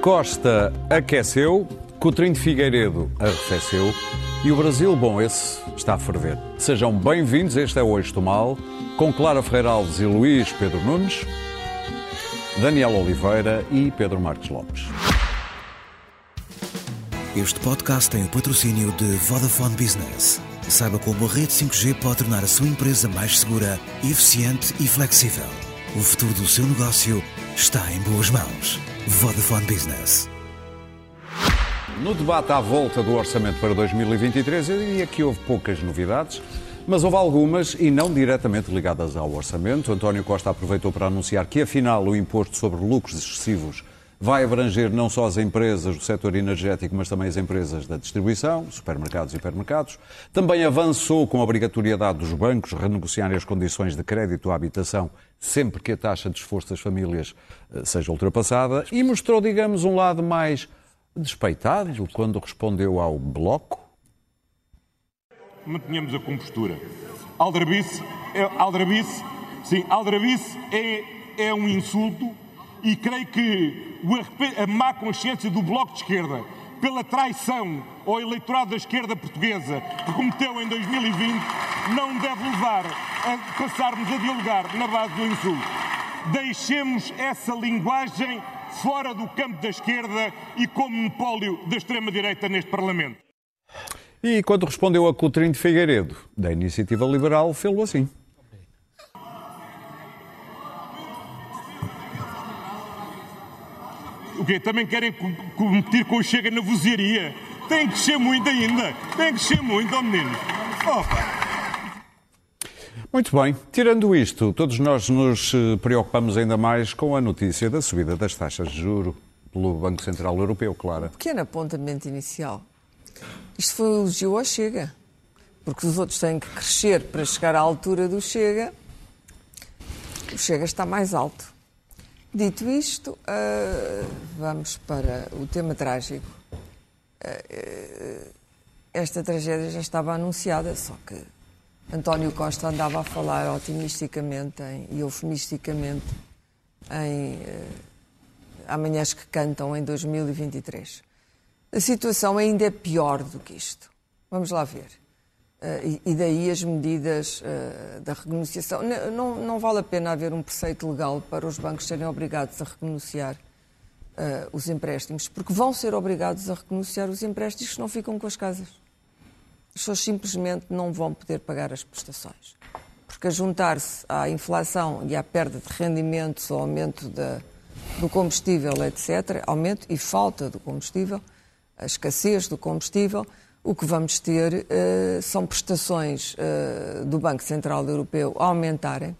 Costa aqueceu, Coutrinho de Figueiredo arrefeceu e o Brasil, bom, esse está a ferver. Sejam bem-vindos, este é o Hoje Mal, com Clara Ferreira Alves e Luís Pedro Nunes, Daniel Oliveira e Pedro Marques Lopes. Este podcast tem o patrocínio de Vodafone Business. Saiba como a rede 5G pode tornar a sua empresa mais segura, eficiente e flexível. O futuro do seu negócio está em boas mãos. Vodafone Business. No debate à volta do orçamento para 2023, eu diria que houve poucas novidades, mas houve algumas e não diretamente ligadas ao orçamento. António Costa aproveitou para anunciar que, afinal, o imposto sobre lucros excessivos vai abranger não só as empresas do setor energético, mas também as empresas da distribuição, supermercados e hipermercados. Também avançou com a obrigatoriedade dos bancos renegociarem as condições de crédito à habitação sempre que a taxa de esforço das famílias eh, seja ultrapassada e mostrou, digamos, um lado mais despeitado quando respondeu ao Bloco. Mantenhamos a compostura. Aldrabice, é, aldrabice, sim, aldrabice é, é um insulto e creio que a má consciência do Bloco de Esquerda pela traição ao eleitorado da esquerda portuguesa que cometeu em 2020 não deve levar a passarmos a dialogar na base do insulto. Deixemos essa linguagem fora do campo da esquerda e como monopólio da extrema-direita neste Parlamento. E quando respondeu a Coutrinho de Figueiredo, da Iniciativa Liberal, fez-lo assim. O quê? Também querem competir com o Chega na vozeria? Tem que ser muito ainda. Tem que ser muito, ó menino. Opa. Muito bem. Tirando isto, todos nós nos eh, preocupamos ainda mais com a notícia da subida das taxas de juro pelo Banco Central Europeu, Clara. Um pequeno apontamento inicial. Isto foi um elogio ao Chega. Porque os outros têm que crescer para chegar à altura do Chega. O Chega está mais alto. Dito isto, uh, vamos para o tema trágico. Uh, esta tragédia já estava anunciada, só que António Costa andava a falar otimisticamente em, e eufemisticamente em uh, amanhãs que cantam em 2023. A situação ainda é pior do que isto. Vamos lá ver. Uh, e, daí as medidas uh, da renegociação. Não, não, vale a pena haver um preceito legal para os bancos serem obrigados a renegociar uh, os empréstimos, porque vão ser obrigados a renegociar os empréstimos que não ficam com as casas. As pessoas simplesmente não vão poder pagar as prestações. Porque a juntar-se à inflação e à perda de rendimentos, ao aumento da, do combustível, etc., aumento e falta do combustível, a escassez do combustível, o que vamos ter uh, são prestações uh, do Banco Central Europeu a aumentarem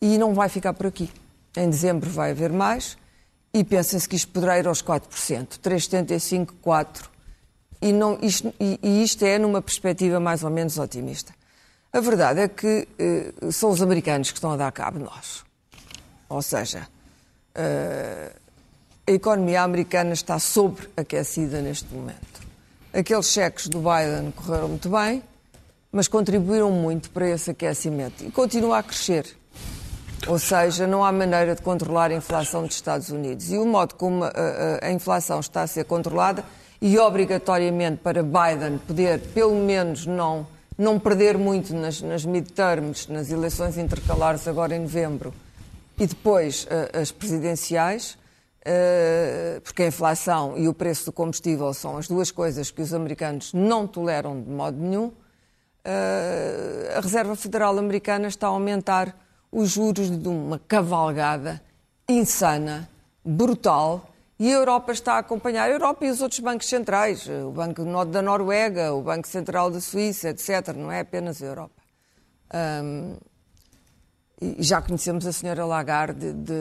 e não vai ficar por aqui. Em dezembro vai haver mais e pensa-se que isto poderá ir aos 4%, 3,75%, 4%. E, não, isto, e, e, isto é numa perspectiva mais ou menos otimista. A verdade é que uh, são os americanos que estão a dar cabo nós. Ou seja, a economia americana está sobreaquecida neste momento. Aqueles cheques do Biden correram muito bem, mas contribuíram muito para esse aquecimento e continua a crescer. Ou seja, não há maneira de controlar a inflação dos Estados Unidos. E o modo como a, a, a inflação está a ser controlada, e obrigatoriamente para Biden poder, pelo menos, não, não perder muito nas, nas midterms, nas eleições intercalares agora em novembro, e depois as presidenciais, eh, porque a inflação e o preço do combustível são as duas coisas que os americanos não toleram de modo nenhum, eh, a Reserva Federal Americana está a aumentar os juros de uma cavalgada insana, brutal, e a Europa está a acompanhar, a Europa e os outros bancos centrais, o Banco da Noruega, o Banco Central da Suíça, etc., não é apenas a Europa. Um, e já conhecemos a senhora Lagarde de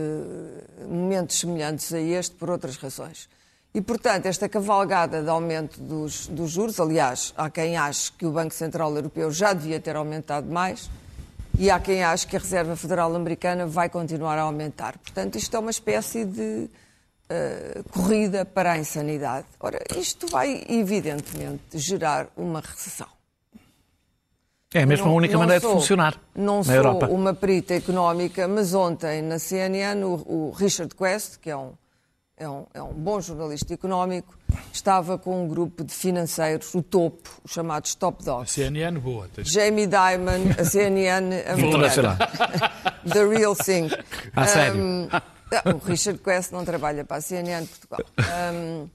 momentos semelhantes a este por outras razões. E, portanto, esta cavalgada de aumento dos, dos, juros, aliás, há quem ache que o Banco Central Europeu já devia ter aumentado mais e há quem ache que a Reserva Federal Americana vai continuar a aumentar. Portanto, isto é uma espécie de uh, corrida para a insanidade. Ora, isto vai, evidentemente, gerar uma recessão. É mesmo não, a única maneira sou, de funcionar. Não sou Europa. uma perita económica, mas ontem na CNN o, o, Richard Quest, que é um é um, é um bom jornalista económico, estava com um grupo de financeiros, o topo, os chamados top dogs. CNN boa. Tens... Jamie Dimon, a CNN americana. The real thing. A um, sério? O Richard Quest não trabalha para a CNN Portugal. Um,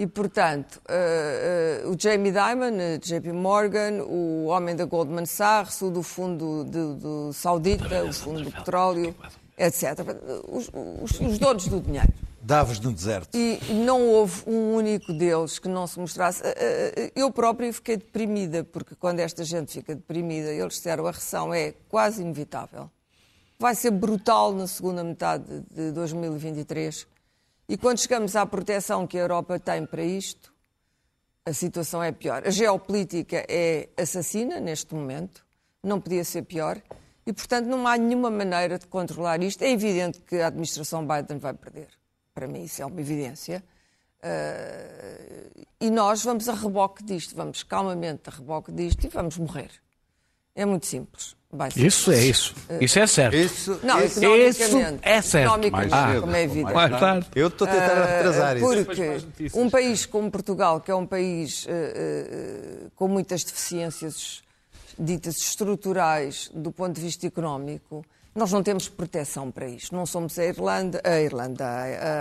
e, portanto, uh, uh, o Jamie Dimon, uh, JP Morgan, o homem da Goldman Sachs, o do fundo de, do Saudita, o fundo do petróleo, etc. Os, os, os donos do dinheiro. Davos no deserto. E não houve um único deles que não se mostrasse. Eu própria fiquei deprimida, porque quando esta gente fica deprimida, eles disseram a recessão é quase inevitável. Vai ser brutal na segunda metade de 2023 e quando chegamos à proteção que a Europa tem para isto, a situação é pior. A geopolítica é assassina neste momento, não podia ser pior, e portanto não há nenhuma maneira de controlar isto. É evidente que a administração Biden vai perder. Para mim, isso é uma evidência. Uh, e nós vamos a reboque disto, vamos calmamente a reboque disto e vamos morrer. É muito simples. Isso é isso. Isso é certo. Isso, não, isso, isso é certo. Mais ah, como é evidente. Mais tarde. Eu estou a tentar uh, retrasar isso. Porque um país como Portugal, que é um país uh, uh, com muitas deficiências ditas estruturais do ponto de vista económico, nós não temos proteção para isto. Não somos a Irlanda, a Irlanda,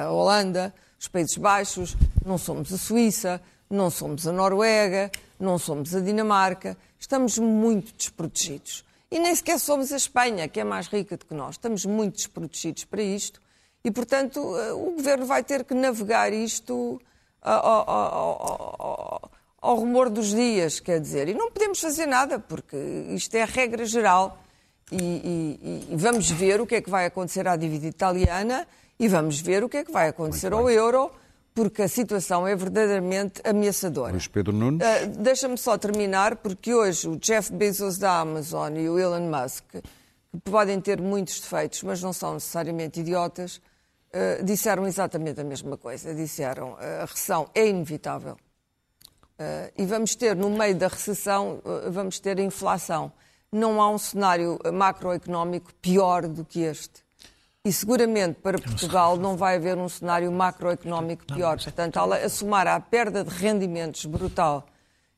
a Holanda, os Países Baixos, não somos a Suíça, não somos a Noruega, não somos a Dinamarca. Estamos muito desprotegidos. E nem sequer somos a Espanha, que é mais rica do que nós. Estamos muito desprotegidos para isto e, portanto, eh, o governo vai ter que navegar isto ao, ao, ao, ao rumor dos dias, quer dizer. E não podemos fazer nada, porque isto é a regra geral. E, e, e, vamos ver o que é que vai acontecer à dívida italiana e vamos ver o que é que vai acontecer ao euro porque a situação é verdadeiramente ameaçadora. Luís Pedro Nunes. Uh, Deixa-me só terminar, porque hoje o Jeff Bezos da Amazon e o Elon Musk, que podem ter muitos defeitos, mas não são necessariamente idiotas, uh, disseram exatamente a mesma coisa. Disseram uh, a recessão é inevitável. e vamos ter, no meio da recessão, vamos ter a inflação. Não há um cenário macroeconómico pior do que este. E seguramente para Portugal não vai haver um cenário macroeconómico pior. Portanto, a somar à perda de rendimentos brutal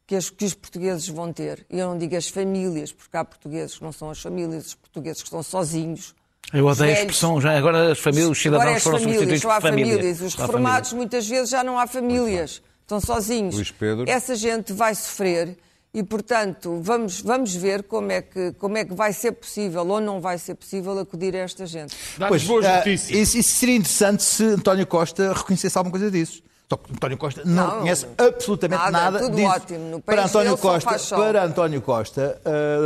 que, as, que os portugueses vão ter, e eu não digo as famílias, porque há portugueses que não são as famílias, os portugueses que estão sozinhos. Eu odeio a expressão, já agora as famílias, os cidadãos as foram famílias, substituídos por famílias. famílias. Os reformados, muitas vezes, já não há famílias, estão sozinhos. Luís Pedro. Essa gente vai sofrer e, portanto, vamos, vamos ver como é, que, como é que vai ser possível ou não vai ser possível acudir a esta gente. Pois, boas uh, notícias. Isso, seria interessante se António Costa reconhecesse alguma coisa disso. António Costa não, não conhece absolutamente nada, nada tudo disso. Ótimo. No para António Costa, para António Costa,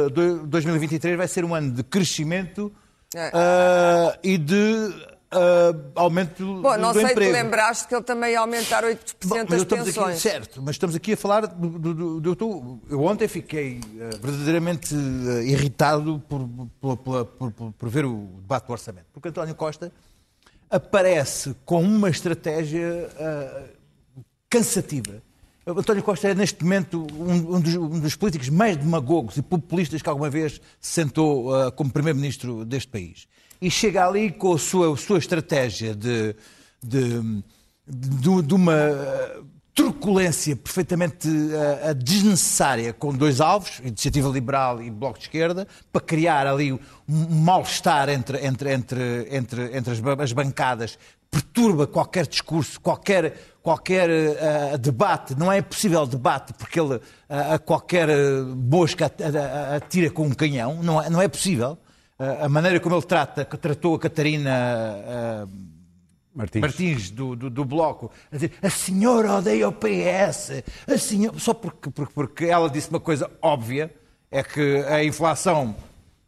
uh, 2023 vai ser um ano de crescimento uh, e de uh, aumento Bom, não do sei emprego. te lembraste que ele também ia aumentar 8% Bom, das pensões. Aqui, certo, mas estamos aqui a falar do, do, do, do eu ontem fiquei uh, verdadeiramente uh, irritado por, por, por, por, ver o debate do orçamento, porque António Costa aparece com uma estratégia cansativa. António Costa é, neste momento, um, um, dos, um, dos, políticos mais demagogos e populistas que alguma vez se sentou como Primeiro-Ministro deste país e chega ali com a sua, sua estratégia de, de, de, de uma truculência perfeitamente uh, desnecessária com dois alvos, Iniciativa Liberal e Bloco de Esquerda, para criar ali um mal-estar entre, entre, entre, entre, entre as, as bancadas, perturba qualquer discurso, qualquer, qualquer uh, debate. Não é possível debate porque ele uh, a qualquer bosca atira com um canhão. Não é, não é possível a maneira como ele trata, que tratou a Catarina uh, Martins, Martins do, do, do, Bloco, a dizer a senhora odeia o PS, a senhora... só porque, porque, porque ela disse uma coisa óbvia, é que a inflação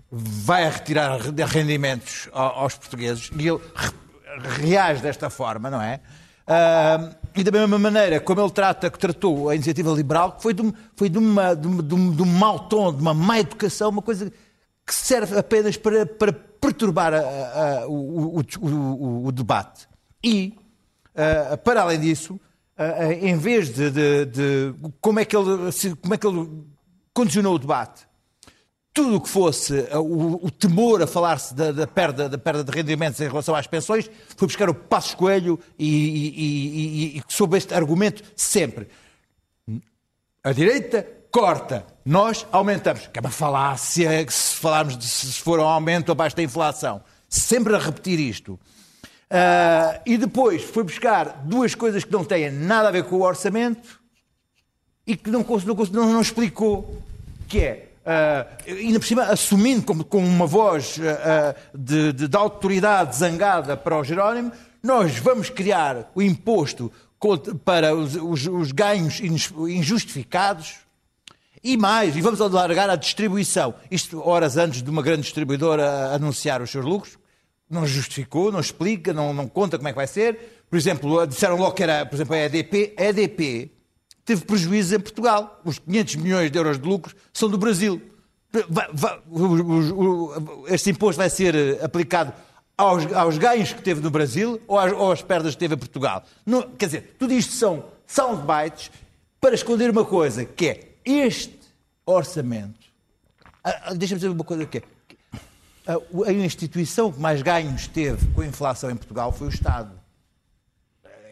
vai retirar rendimentos aos portugueses e ele reage desta forma, não é? Uh, e da mesma maneira como ele trata, que tratou a iniciativa liberal, que foi de, foi de, uma, de, de, de um mau tom, de uma má educação, uma coisa que serve apenas para, para perturbar a, a, o, o, o, o, debate. E, uh, para além disso, uh, em vez de, de, de, como, é que ele, como é que ele condicionou o debate, tudo o que fosse o, temor a falar-se da, da, perda, da perda de rendimentos em relação às pensões, foi buscar o Passos Coelho e, e, e, e sob este argumento sempre. A direita corta, nós aumentamos. Que é uma falácia se falarmos de se for um aumento abaixo da inflação. Sempre a repetir isto. Uh, e depois foi buscar duas coisas que não têm nada a ver com o orçamento e que não, não, não, não explicou, que é Uh, ainda por cima, assumindo como, como uma voz uh, de, de, de, autoridade zangada para o Jerónimo, nós vamos criar o imposto para os, os, os ganhos injustificados e mais, e vamos alargar a distribuição. Isto horas antes de uma grande distribuidora anunciar os seus lucros, não justificou, não explica, não, não conta como é que vai ser. Por exemplo, disseram logo que era, por exemplo, a EDP. A EDP teve prejuízo em Portugal. Os 500 milhões de euros de lucros são do Brasil. Este imposto vai ser eh, aplicado aos, aos, ganhos que teve no Brasil ou às, ou às perdas que teve em Portugal. Não, quer dizer, tudo isto são soundbites para esconder uma coisa, que é este orçamento. Ah, ah, deixa-me dizer uma coisa que é. A instituição que mais ganhos teve com a inflação em Portugal foi o Estado.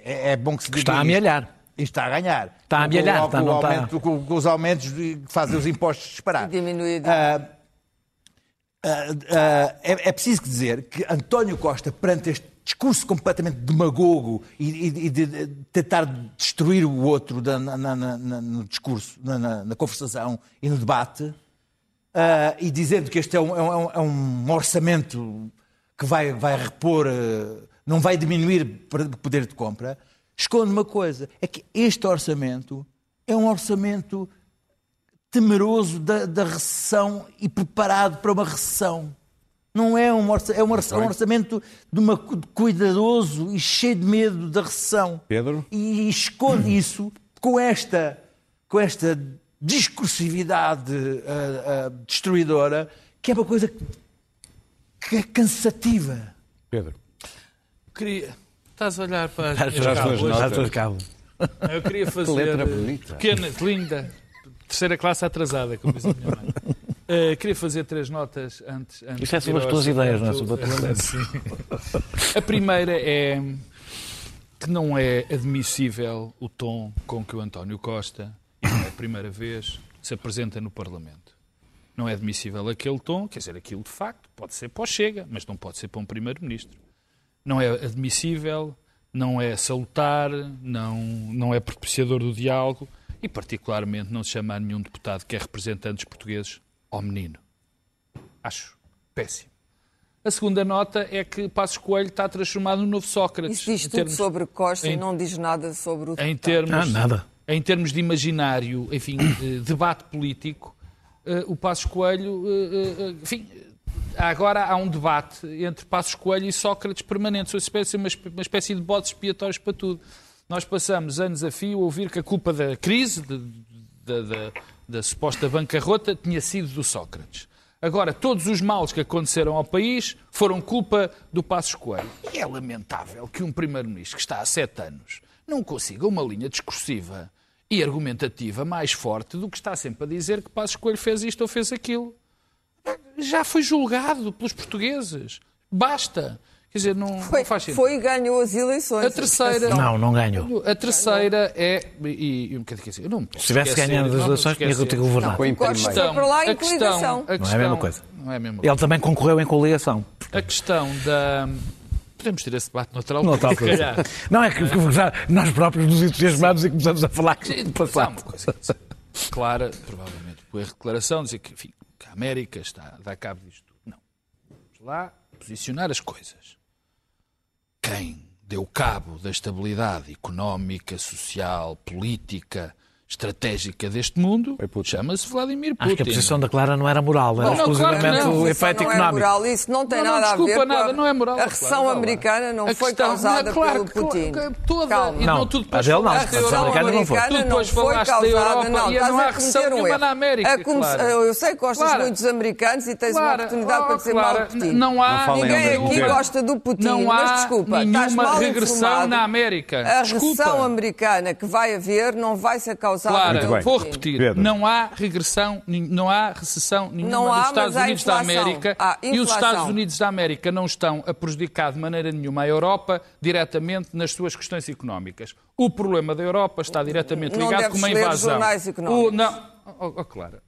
É, é bom que se diga. Está a amelhar. E está a ganhar. Está a amelhar. Com, com, está, aumento, com, com, os aumentos que fazem os impostos disparar. Diminuir. Uh, uh, uh, é, é, preciso dizer que António Costa, perante este discurso completamente demagogo e, e, e de tentar destruir o outro na, na, na, no discurso, na, conversação e no debate, e dizendo que este é um, é um, é um orçamento que vai, vai repor, não vai diminuir o poder de compra, esconde uma coisa: é que este orçamento é um orçamento temeroso da, da recessão e preparado para uma recessão. Não é um, orçamento, é um orçamento de uma, cuidadoso e cheio de medo da recessão. Pedro? E esconde isso com esta, com esta discursividade uh, uh, destruidora, que é uma coisa que é cansativa. Pedro. Queria Estás a olhar para as tuas cabo. Eu queria fazer letra bonita. pequena, linda, terceira classe atrasada, como diz a minha mãe. Uh, queria fazer três notas antes. antes Isto é sobre as tuas ideias, não é sobre a. A primeira é que não é admissível o tom com que o António Costa, e não é a primeira vez, se apresenta no Parlamento. Não é admissível aquele tom, quer dizer, aquilo de facto pode ser para o Chega, mas não pode ser para um Primeiro-Ministro não é admissível, não é salutar, não, não é propiciador do diálogo e, particularmente, não se chama a nenhum deputado que é representante dos portugueses ao menino. Acho péssimo. A segunda nota é que Passos Coelho está transformado no novo Sócrates. Isso diz tudo termos, sobre Costa em, e não diz nada sobre o em termos, ah, nada. Em termos de imaginário, enfim, de debate político, uh, o Passos Coelho, uh, uh, enfim, agora há um debate entre Passos Coelho e Sócrates permanente, uma espécie, uma espécie de bodes expiatórios para tudo. Nós passamos anos a fio a ouvir que a culpa da crise, da, da suposta bancarrota, tinha sido do Sócrates. Agora, todos os males que aconteceram ao país foram culpa do Passos Coelho. E é lamentável que um Primeiro-Ministro que está há sete anos não consiga uma linha discursiva e argumentativa mais forte do que está sempre a dizer que Passos Coelho fez isto ou fez aquilo já foi julgado pelos portugueses. Basta. Quer dizer, não, foi, não faz sentido. Foi e ganhou as eleições. A terceira. Não, não ganhou. A terceira é. E, e um bocadinho assim, eu não Se tivesse ganhado as eleições, tinha que ter governado. Não, a questão, para lá em coligação. Questão, não é a mesma coisa. Não é a mesma coisa. Ele também concorreu em coligação. A questão da. Podemos ter esse debate natural, não, tal, não é que nós próprios nos entusiasmamos e começamos a falar que do passado. Clara, provavelmente, por declaração, dizer que, enfim, que a América está a dar cabo disto tudo. Não. Vamos lá posicionar as coisas. Quem deu cabo da estabilidade económica, social, política, estratégica deste mundo chama-se Vladimir Putin. Acho que a posição da Clara não era moral, era exclusivamente claro o efeito não económico. É moral, isso não tem não, nada não, a ver nada, com não é moral, a recessão claro, americana não a foi questão, causada claro, pelo Putin. Toda, Calma. E não, não, tudo a dele não, a recessão americana não foi. Tu depois falaste da Europa não, e não há recessão nenhuma na América. Claro. Eu sei que gostas muito dos americanos e tens uma oportunidade para dizer mal do Putin. Não há Ninguém aqui gosta do Putin, mas desculpa, estás mal regressão na América. A recessão americana que vai haver não vai ser causada responsável Clara, Muito bem. vou repetir. Pedro. Não há regressão, não há recessão nenhuma Não há, nos Estados Unidos da. América. E os. Estados Unidos da América não estão a prejudicar de maneira nenhuma a Europa diretamente nas suas questões económicas. O problema da Europa está diretamente ligado com uma ler invasão. jornais económicos. O, não, oh, oh, Clara.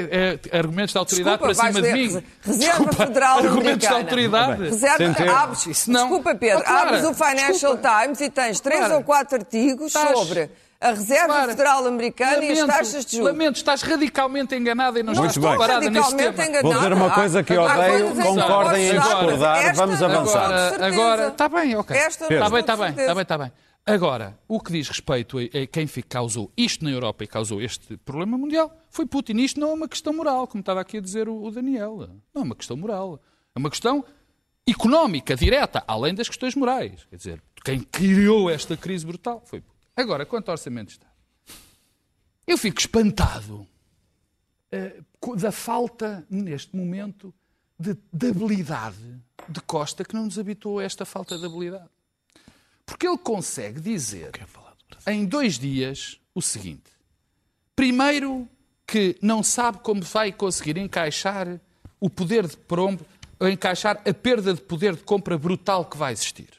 É, argumentos de autoridade Desculpa, para cima de ler mim. Reserva Desculpa, Federal Argumentos de autoridade. Reserva, Centeno. abres, Isso não. Desculpa, Pedro, Oh, Clara, abres o Financial desculpa. Times e tens três Clara. ou quatro artigos Estás- sobre a Reserva Federal Americana e as Lamento, taxas de juros. Lamento, estás radicalmente enganada e não Muito estás bem. preparada neste radicalmente tema. enganada. Vou dizer uma coisa que Há- há odeio, coisas em que concordem em discordar, vamos avançar. Agora, está bem, ok. Esta. Está bem, com está bem, está bem, está bem. Agora, o que diz respeito a, quem causou isto na Europa e causou este problema mundial foi Putin. Isto não é uma questão moral, como estava aqui a dizer o, o Daniel. Não é uma questão moral. É uma questão económica, direta, além das questões morais. Quer dizer, quem criou esta crise brutal foi Putin. Agora, quanto ao Orçamento de Estado, eu fico espantado co- da falta, neste momento, de, de habilidade de Costa que não nos habituou a esta falta de habilidade. Porque ele consegue dizer em dois dias o seguinte: primeiro, que não sabe como vai conseguir encaixar o poder de compra, encaixar a perda de poder de compra brutal que vai existir.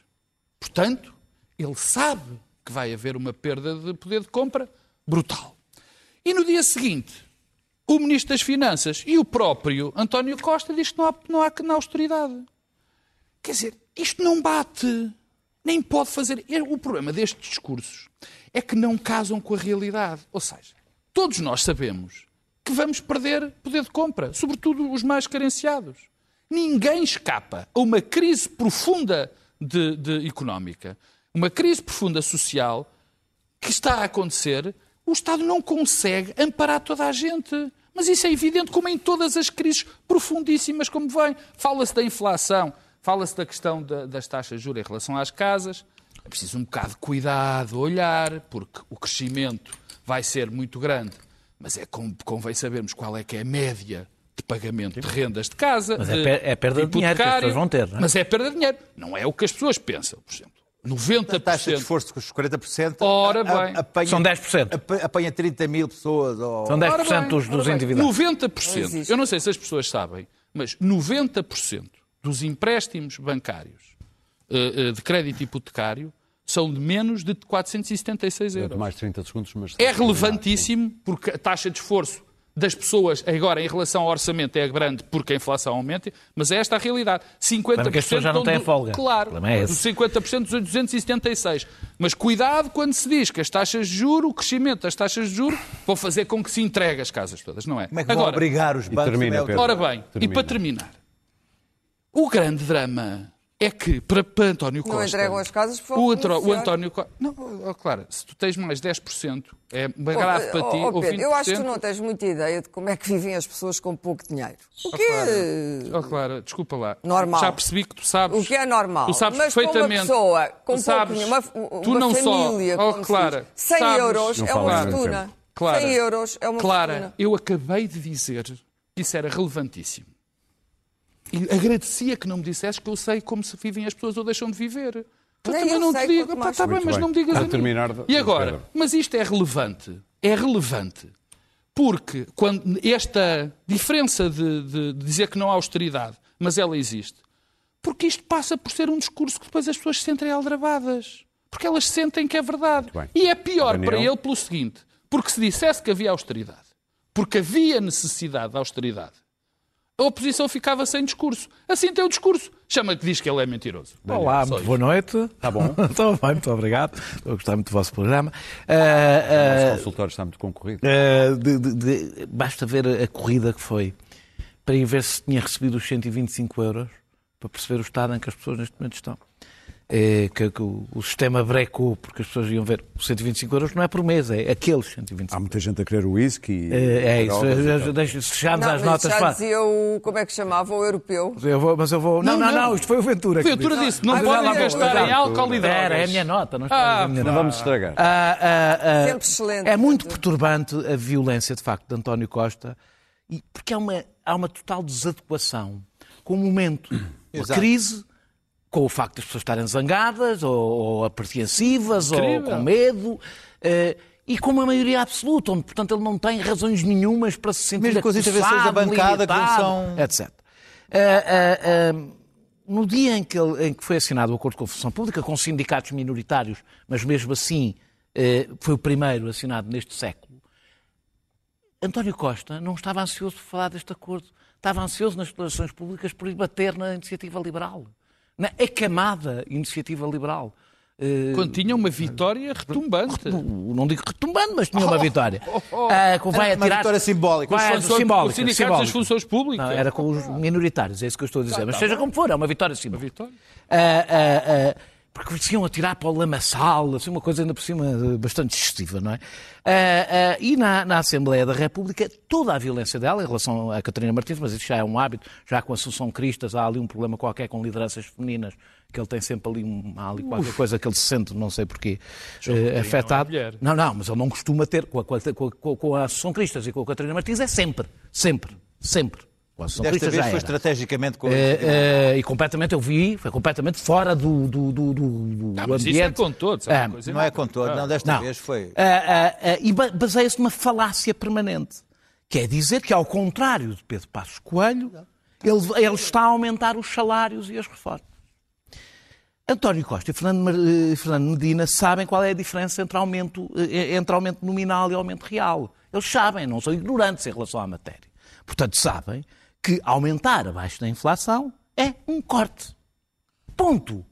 Portanto, ele sabe que vai haver uma perda de poder de compra brutal. E no dia seguinte, o Ministro das Finanças e o próprio António Costa diz que não há, não há na austeridade. Quer dizer, isto não bate. Nem pode fazer. O problema destes discursos é que não casam com a realidade. Ou seja, todos nós sabemos que vamos perder poder de compra, sobretudo os mais carenciados. Ninguém escapa a uma crise profunda de, de económica, uma crise profunda social que está a acontecer. O Estado não consegue amparar toda a gente. Mas isso é evidente, como em todas as crises profundíssimas como vem. Fala-se da inflação, fala-se da questão da- das taxas de juros em relação às casas. É preciso um bocado de cuidado, olhar, porque o crescimento vai ser muito grande. Mas é com- convém sabermos qual é que é a média de pagamento de rendas de casa. Mas é de- é perda de dinheiro que as pessoas vão ter, não é? Mas é perda de dinheiro. Não é o que as pessoas pensam, por exemplo. 90%. A taxa de esforço com os 40%. Ora bem. apanha- São 10%. apa- Apanha 30 mil pessoas. Ou... São 10% Ora bem, dos, dos endividados. 90%, Não eu não sei se as pessoas sabem, mas 90% dos empréstimos bancários eh, eh, de crédito hipotecário são de menos de 476 Eu euros. de mais 30 segundos, mas... É relevantíssimo porque a taxa de esforço das pessoas agora em relação ao orçamento é grande porque a inflação aumenta, mas é esta a realidade. 50% Problema é que as pessoas já não têm do- folga. Claro, é esse. dos 50% dos 276. Mas cuidado quando se diz que as taxas de juro, o crescimento das taxas de juro, vão fazer com que se entregue as casas todas, não é? Como é que vão Agora, obrigar os bancos termina, Pedro. Ora bem, e Termina. para terminar, o grande drama é que para, para António Não Costa. entregam as casas o, vão Antro- o beneficiar. António Costa. Não, ó, claro, se tu tens mais 10%, é Oh, grave para ti, oh, ou 20%. Pedro, eu acho que tu não tens muita ideia de como é que vivem as pessoas com pouco dinheiro. O que é, Oh, Clara, desculpa lá. Normal. Já percebi que tu sabes. o que é normal? Tu sabes Mas para uma perfeitamente. pessoa com Tu pouco sabes, dinheiro, uma, tu uma não só- família, Oh, como se Clara, diz, 100 sabes- euros Não é uma fortuna. Clara, 100 euros é uma Clara, fortuna. eu acabei de dizer que isso era relevantíssimo. E agradecia que não me dissesse que eu sei como se vivem as pessoas ou deixam de viver. Nem também eu não sei, te digo, pá, mais. tá bem, mas bem. não me digas a mim. terminar, E agora, Pedro. mas isto é relevante. É relevante. Porque quando esta diferença de, de dizer que não há austeridade, mas ela existe, porque isto passa por ser um discurso que depois as pessoas se sentem aldrabadas. Porque elas sentem que é verdade. E é pior Daniel? para ele pelo seguinte: porque se dissesse que havia austeridade, porque havia necessidade de austeridade, a oposição ficava sem discurso. Assim tem o discurso. Chama que diz que ele é mentiroso. Olá, Só muito isso. boa noite. Está bom. Estou bem, muito obrigado. Estou a gostar muito do vosso programa. Ah, O ah, consultório está muito concorrido. ah, de- de- de- basta ver a corrida que foi para ir ver se tinha recebido os 125 euros para perceber o estado em que as pessoas neste momento estão. É, que, que o, o sistema brecou, porque as pessoas iam ver os 125 euros não é por mês, é aqueles 125 Há muita gente a querer o whisky. É, é isso. e Não, às notas. já dizia o, como é que chamava, o europeu. eu vou, mas eu vou. Não, Não, não, não, não. isto foi o Ventura. que Ventura disse. disse: não Ah, podem gastar em álcool e drogas. Era, é a minha nota. Não, Ah, a minha Não nota. vamos estragar. Ah, ah, ah, Sempre excelente. É muito perturbante a violência, de facto, de António Costa, e- porque há uma, há uma total desadequação com o momento. A crise, com o facto das pessoas estarem zangadas, ou, ou apreensivas, ou com medo. eh, e com uma maioria absoluta, onde, portanto, ele não tem razões nenhumas para se sentir Mesmo com as intervenções da bancada que não são- etc. Ah, ah, no dia em que, ele- em que foi assinado o acordo com a função pública, com sindicatos minoritários, mas mesmo assim eh, foi o primeiro assinado neste século, António Costa não estava ansioso por falar deste acordo. Estava ansioso nas declarações públicas por ir bater na iniciativa liberal. Na acamada iniciativa liberal. Eh, Quando tinha uma vitória retumbante. não digo retumbando, mas tinha uma vitória. Ah, com vai Era uma atirar- vitória simbólica. Vai, Os funções- simbólica, os sindicatos simbólica. das funções públicas. Não, era com os minoritários, é isso que eu estou a dizer. Mas seja como for, é uma vitória simbólica. Vitória. Ah, ah, ah, porque se iam atirar para o lamaçal, assim, uma coisa ainda por cima eh, bastante excessiva, não é? Ah, ah, e na, na Assembleia da República, toda a violência dela em relação a Catarina Martins, mas isso já é um hábito, já com a Assunção Cristas há ali um problema qualquer com lideranças femininas, que ele tem sempre ali, um, há ali qualquer coisa que ele se sente, não sei porquê, eh, afetado. mulher. Não, não, mas ele não costuma ter, com a, com a, com a- com a Assunção Cristas e com a Catarina Martins, é sempre, sempre, sempre. Desta vez foi era. estrategicamente com Eh, eh, e completamente, eu vi, foi completamente fora do, do, do, do- do Ah, mas isso é ambiente. com todos. é uma Ah, coisa Não é com todo, não, desta Não. vez foi. Ah, ah, ah, e ba- baseia-se numa falácia permanente. Quer dizer que, ao contrário de Pedro Passos Coelho, ele, ele está a aumentar os salários e as reformas. António Costa e Fernando, eh, Fernando Medina sabem qual é a diferença entre aumento, entre aumento nominal e aumento real. Eles sabem, não são ignorantes em relação à matéria. Portanto, sabem que aumentar abaixo da inflação é um corte. Ponto.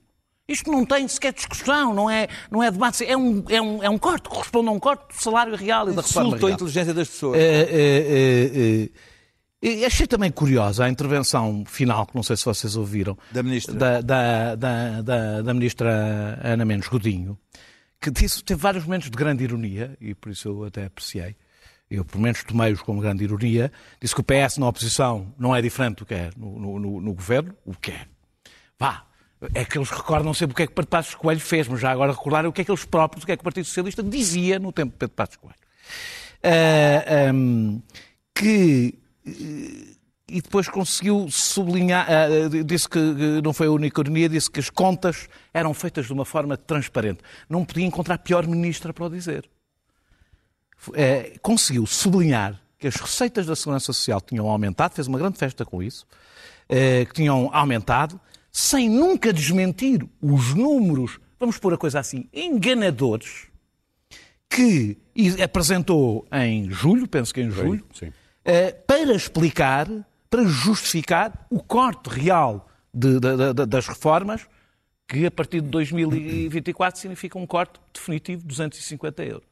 Isto não tem sequer discussão, não é, não é debate. É um, é, um, é um corte, corresponde a um corte do salário real e da reforma Insultou a inteligência das pessoas. É, é, é, é. Achei também curiosa a intervenção final, que não sei se vocês ouviram, Da ministra. da, da, da, da- da ministra Ana Mendes Godinho, que disse, teve vários momentos de grande ironia, e por isso eu até apreciei. Eu, pelo menos, tomei-os como grande ironia. Disse que o PS na oposição não é diferente do que é no, no, no- no governo, o que é. Vá, é que eles recordam sempre o que é que Pedro Passos Coelho fez, mas já agora recordaram o que é que eles próprios, o que é que o Partido Socialista dizia no tempo de Pedro Passos Coelho. Ah, ahm, que eh, e depois conseguiu sublinhar, ah, disse que não foi a única ironia, disse que as contas eram feitas de uma forma transparente. Não podia encontrar pior ministra para o dizer. Eh, conseguiu sublinhar que as receitas da Segurança Social tinham aumentado, fez uma grande festa com isso, eh, que tinham aumentado, sem nunca desmentir os números, vamos pôr a coisa assim, enganadores, que apresentou em julho, penso que em julho, sim. eh, para explicar, para justificar o corte real de- de- de- das reformas, que a partir de 2024 significa um corte definitivo de 250 euros.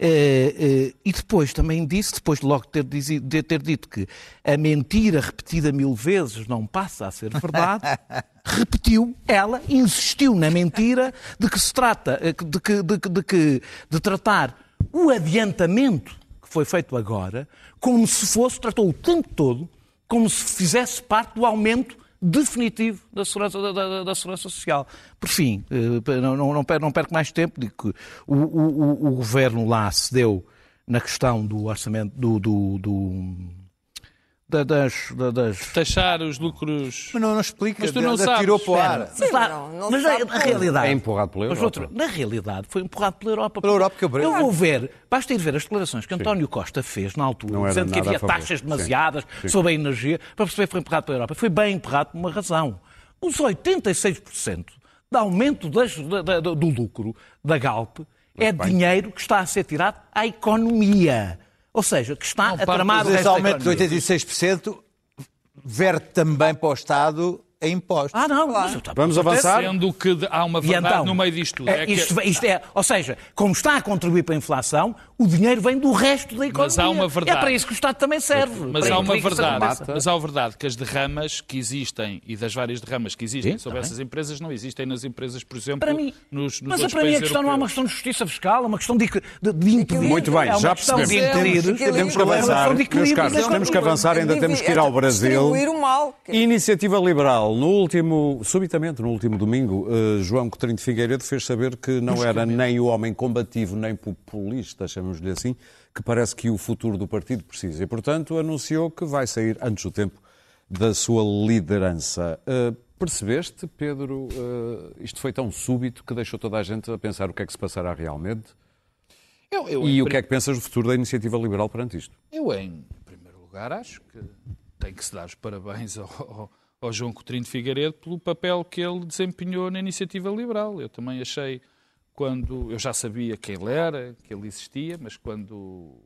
Eh, eh, e depois também disse, depois de logo ter, de ter dito que a mentira repetida mil vezes não passa a ser verdade, repetiu, ela insistiu na mentira de que se trata, eh, de, que, de, de, que, de tratar o adiantamento que foi feito agora como se fosse, tratou o tempo todo, como se fizesse parte do aumento definitivo da segurança, da, da- da segurança social. Por fim, eh, não, não, perco, não perco mais tempo, digo que o, o, o- o governo lá cedeu na questão do orçamento, do, do, do- da- das, da- das Taxar os lucros. Mas não, não explica, Mas tu não de- sabes, atirou para o ar. espera. Mas, lá- não, não mas sabe na, na realidade. É empurrado pela Mas Europa. outro- na realidade, foi empurrado pela Europa. Pela Europa, que eu Eu vou ver, basta ir ver as declarações que António Costa fez na altura, dizendo que havia a taxas Sim. demasiadas Sim. sobre a energia, para perceber que foi empurrado pela Europa. Foi bem empurrado por uma razão. Os 86% de aumento das- da- da- do lucro da Galp é dinheiro que está a ser tirado à economia. Ou seja, que está Não a tramar o resto da aumento de economia. 86% verte também para o Estado a impostos. Ah, não. mas eu- Vamos avançar? Sendo que há uma E verdade então, no meio disto tudo. é, É que- isto, isto é, ou seja, como está a contribuir para a inflação, o dinheiro vem do resto da economia. Mas há uma verdade. É para isso que o Estado também serve. Mas há uma verdade, mas há uma verdade que as derramas que existem e das várias derramas que existem Sim, sobre tá essas empresas não existem nas empresas, por exemplo, Para mim, nos, nos mas para mim a questão não é uma questão de justiça fiscal, é uma questão de, de, de impedir. Muito bem, é já percebemos. impedir. Temos que Temos que É avançar. Meus caros, temos que avançar, ainda temos que ir ao Brasil. Iniciativa Liberal, no último, subitamente no último domingo, eh, João Coutinho de Figueiredo fez saber que não era nem o homem combativo nem populista, chamemos-lhe assim, que parece que o futuro do partido precisa. E, portanto, anunciou que vai sair antes do tempo da sua liderança. Eh, percebeste, Pedro, eh, isto foi tão súbito que deixou toda a gente a pensar o que é que se passará realmente? Eu, eu, E o que é que pensas do futuro da iniciativa liberal perante isto? Eu, em primeiro lugar, acho que tem que se dar os parabéns ao, ao, João Coutinho de Figueiredo pelo papel que ele desempenhou na iniciativa liberal. Eu também achei, quando eu já sabia quem ele era, que ele existia, mas quando,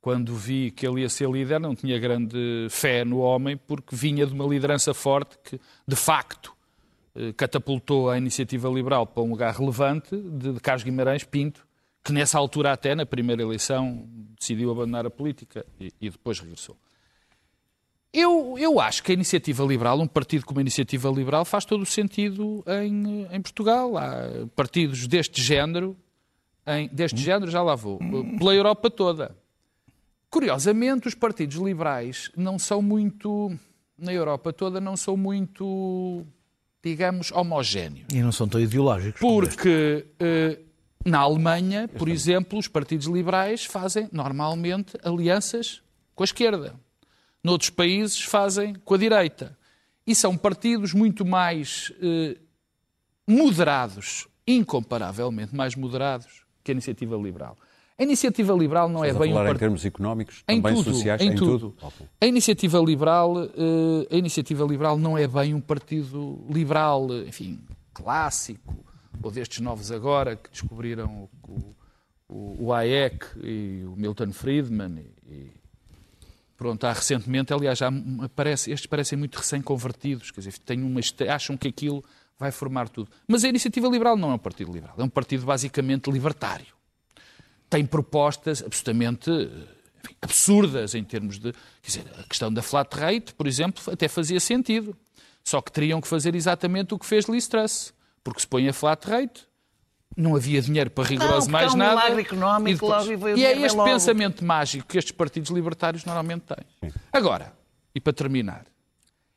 quando vi que ele ia ser líder, não tinha grande fé no homem, porque vinha de uma liderança forte que, de facto, eh, catapultou a iniciativa liberal para um lugar relevante de, de Carlos Guimarães Pinto, que nessa altura até, na primeira eleição, decidiu abandonar a política e, e depois regressou. Eu, eu acho que a iniciativa liberal, um partido como a iniciativa liberal, faz todo o sentido em, em Portugal. Há partidos deste género, em, deste género já lá vou, pela Europa toda. Curiosamente, os partidos liberais não são muito, na Europa toda, não são muito, digamos, homogéneos. E não são tão ideológicos. Porque eh, na Alemanha, por exemplo, os partidos liberais fazem normalmente alianças com a esquerda. Noutros países fazem com a direita. E são partidos muito mais eh, moderados, incomparavelmente mais moderados que a iniciativa liberal. A iniciativa liberal não Estás é bem um falar em partido. termos económicos, Em também tudo, sociais, em tudo. Ok. A iniciativa liberal, eh, a iniciativa liberal não é bem um partido liberal, enfim, clássico, ou destes novos agora que descobriram o, o, o Hayek e o Milton Friedman e pronto, há recentemente, aliás, já aparece, estes parecem muito recém-convertidos, quer dizer, têm uma, acham que aquilo vai formar tudo. Mas a iniciativa liberal não é um partido liberal, é um partido basicamente libertário tem propostas absolutamente enfim, absurdas em termos de. Quer dizer, a questão da flat rate, por exemplo, até fazia sentido. Só que teriam que fazer exatamente o que fez Liz Truss. Porque se põe a flat rate, não havia dinheiro para rigoroso porque mais um nada. milagre económico, logo, e veio o e é dinheiro este logo. pensamento mágico que estes partidos libertários normalmente têm. Agora, e para terminar,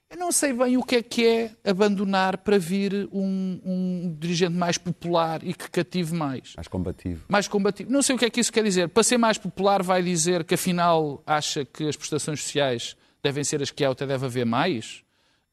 eu não sei bem o que é que é abandonar para vir um, um dirigente mais popular e que cative mais Mais combativo. mais combativo. Não sei o que é que isso quer dizer. Para ser mais popular, vai dizer que afinal acha que as prestações sociais devem ser as que há, até deve haver mais?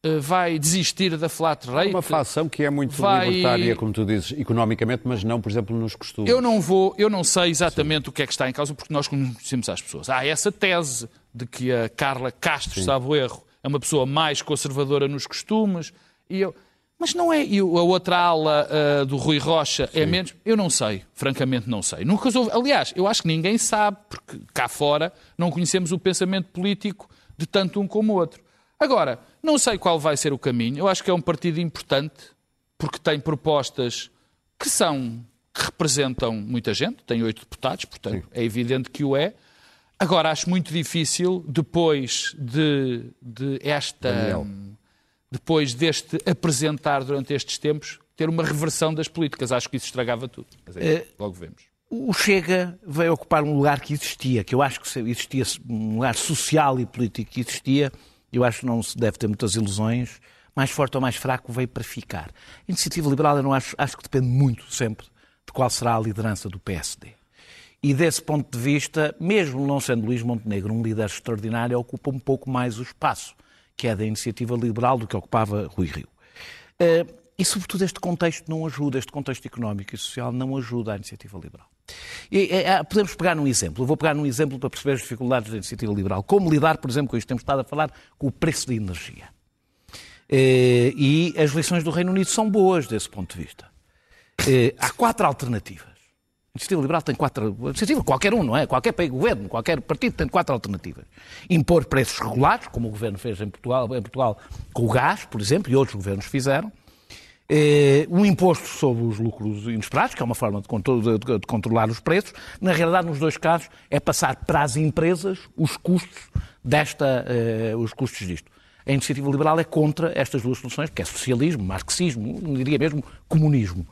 Eh, Vai desistir da flat rate? Uma facção que é muito Vai- libertária, como tu dizes, economicamente, mas não, por exemplo, nos costumes. Eu não vou, eu não sei exatamente o que é que está em causa, porque nós conhecemos as pessoas. Há essa tese de que a Carla Castro, sabe o erro, é uma pessoa mais conservadora nos costumes. E eu... Mas não é. E a outra ala ah, do Rui Rocha é menos. Eu não sei, francamente não sei. Nunca soube. Aliás, eu acho que ninguém sabe, porque cá fora não conhecemos o pensamento político de tanto um como o outro. Agora, não sei qual vai ser o caminho. Eu acho que é um partido importante, porque tem propostas que são que representam muita gente, tem oito deputados, portanto é evidente que o é. Agora acho muito difícil depois de, de esta Daniel. depois deste apresentar durante estes tempos ter uma reversão das políticas. Acho que isso estragava tudo. Mas é, logo vemos. O Chega veio ocupar um lugar que existia, que eu acho que existia um lugar social e político que existia, eu acho que não se deve ter muitas ilusões, mais forte ou mais fraco veio para ficar. A iniciativa liberal eu não acho, acho que depende muito sempre de qual será a liderança do PSD. E desse ponto de vista, mesmo não sendo Luís Montenegro um líder extraordinário, ocupa um pouco mais o espaço, que é da iniciativa liberal, do que ocupava Rui Rio. Eh, E, sobretudo, este contexto não ajuda, este contexto económico e social não ajuda a iniciativa liberal. E, eh, podemos pegar num exemplo. Eu vou pegar num exemplo para perceber as dificuldades da iniciativa liberal. Como lidar, por exemplo, com isto temos estado a falar, com o preço da energia. Eh, E as lições do Reino Unido são boas desse ponto de vista. Eh, Há quatro alternativas. A iniciativa liberal tem quatro. Iniciativa, qualquer um, não é? Qualquer governo, qualquer partido tem quatro alternativas. Impor preços regulados, como o governo fez em Portugal, em Portugal com o gás, por exemplo, e outros governos fizeram. Eh, um imposto sobre os lucros inesperados, que é uma forma de, contro- de- de- de controlar os preços. Na realidade, nos dois casos, é passar para as empresas os custos desta, eh, os custos disto. A iniciativa liberal é contra estas duas soluções, porque é socialismo, marxismo, diria mesmo comunismo.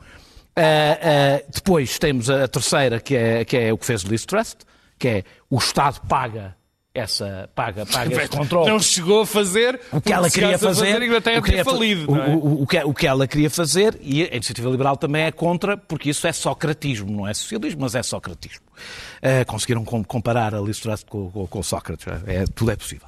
Ah, depois temos a terceira, que é, que é o que fez Liz Trust, que é o Estado paga essa paga, paga esse controle. Não chegou a fazer O que ela queria fazer, Inglaterra o que fa- falido. o, é? o- o que, o que ela queria fazer, e a iniciativa liberal também é contra, porque isso é socratismo, não é socialismo, mas é socratismo. Ah, conseguiram com- comparar a Liz Truss com, com, com Sócrates, é, tudo é possível.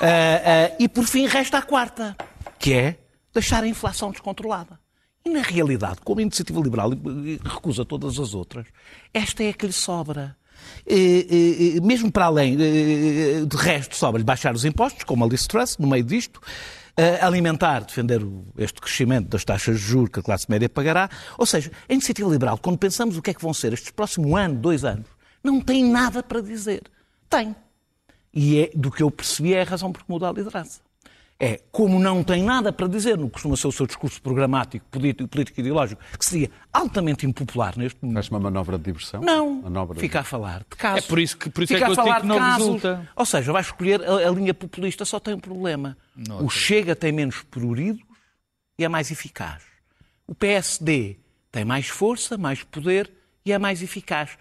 Ah, ah, e por fim resta a quarta, que é deixar a inflação descontrolada. E na realidade, como a iniciativa liberal recusa todas as outras, esta é a que lhe sobra. E, e, mesmo para além, de resto, sobra-lhe baixar os impostos, como a Liz Truss, no meio disto, alimentar, defender este crescimento das taxas de juros que a classe média pagará. Ou seja, a iniciativa liberal, quando pensamos o que é que vão ser estes próximos ano, dois anos, não tem nada para dizer. Tem. E é, do que eu percebi é a razão por que muda a liderança. É, como não tem nada para dizer no que costuma ser o seu discurso programático, político, político e ideológico, que seria altamente impopular neste momento. Acho uma manobra de diversão? Não. Manobra fica a falar de casos. É por isso que, por isso fica é que a eu falar digo que não de casos. resulta. Ou seja, vai escolher a, a linha populista, só tem um problema. Não, o. Chega tem menos pruridos e é mais eficaz. O PSD tem mais força, mais poder e é mais eficaz.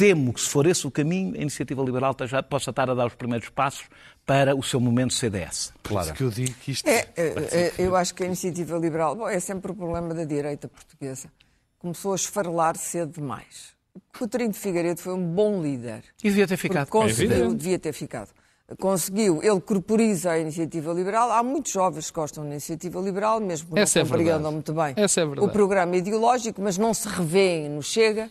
Temo que, se for esse o caminho, a iniciativa liberal esteja- possa estar a dar os primeiros passos para o seu momento CDS. Claro. que eu digo que isto É, é, é, eu acho que a iniciativa liberal bom, é sempre o problema da direita portuguesa. Começou a esfarelar cedo demais. Coutinho de Figueiredo foi um bom líder. E devia ter ficado. Conseguiu, evidente. devia ter ficado. Conseguiu, ele corporiza a iniciativa liberal. Há muitos jovens que gostam da iniciativa liberal, mesmo que Essa é não compreendam verdade. muito bem Essa é verdade. o programa ideológico, mas não se revêem no Chega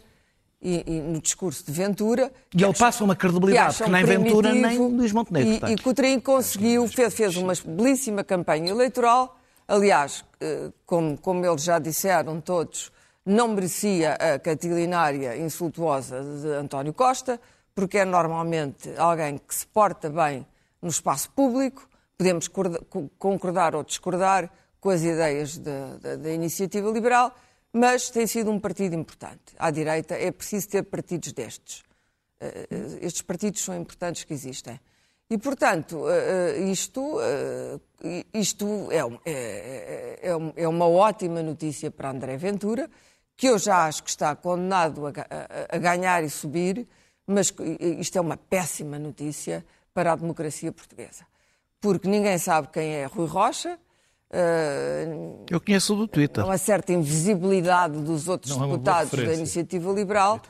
e, e no discurso de Ventura. E ele passa uma credibilidade acham que nem Ventura nem. Luís Montenegro E, tem. e Coutrinho conseguiu, fez, fez uma belíssima campanha eleitoral. Aliás, eh, como, como eles já disseram todos, não merecia a catilinária insultuosa de António Costa, porque é normalmente alguém que se porta bem no espaço público. Podemos corda- co- concordar ou discordar com as ideias da- da- da iniciativa liberal, mas tem sido um partido importante. À direita é preciso ter partidos destes. Eh, eh, estes partidos são importantes que existem. E, portanto, eh, isto, isto é, é- é- é é uma ótima notícia para André Ventura, que eu já acho que está condenado a, a- a ganhar e subir, mas isto é uma péssima notícia para a democracia portuguesa. Porque ninguém sabe quem é Rui Rocha, eh, Eu conheço do Twitter. há uma certa invisibilidade dos outros Não é deputados da referência. iniciativa liberal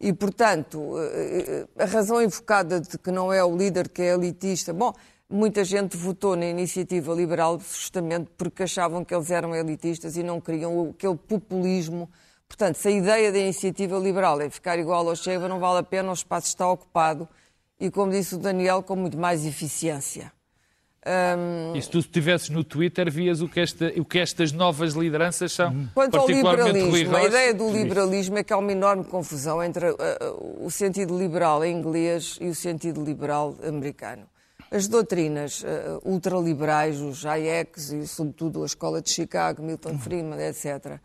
e, portanto, eh, eh, a razão invocada de que não é o líder que é elitista, bom, muita gente votou na iniciativa liberal justamente porque achavam que eles eram elitistas e não queriam aquele populismo. Portanto, se a ideia da iniciativa liberal é ficar igual ao Chega, não vale a pena, o espaço está ocupado e, como disse o Daniel, com muito mais eficiência. E se tu estivesses no Twitter, vias o que, esta- o que estas novas lideranças são. Quanto ao liberalismo, a ideia do liberalismo é que há uma enorme confusão entre uh, uh, o sentido liberal em inglês e o sentido liberal americano. As doutrinas uh, ultraliberais, os Hayeks e, sobretudo, a Escola de Chicago, Milton Friedman, etc.,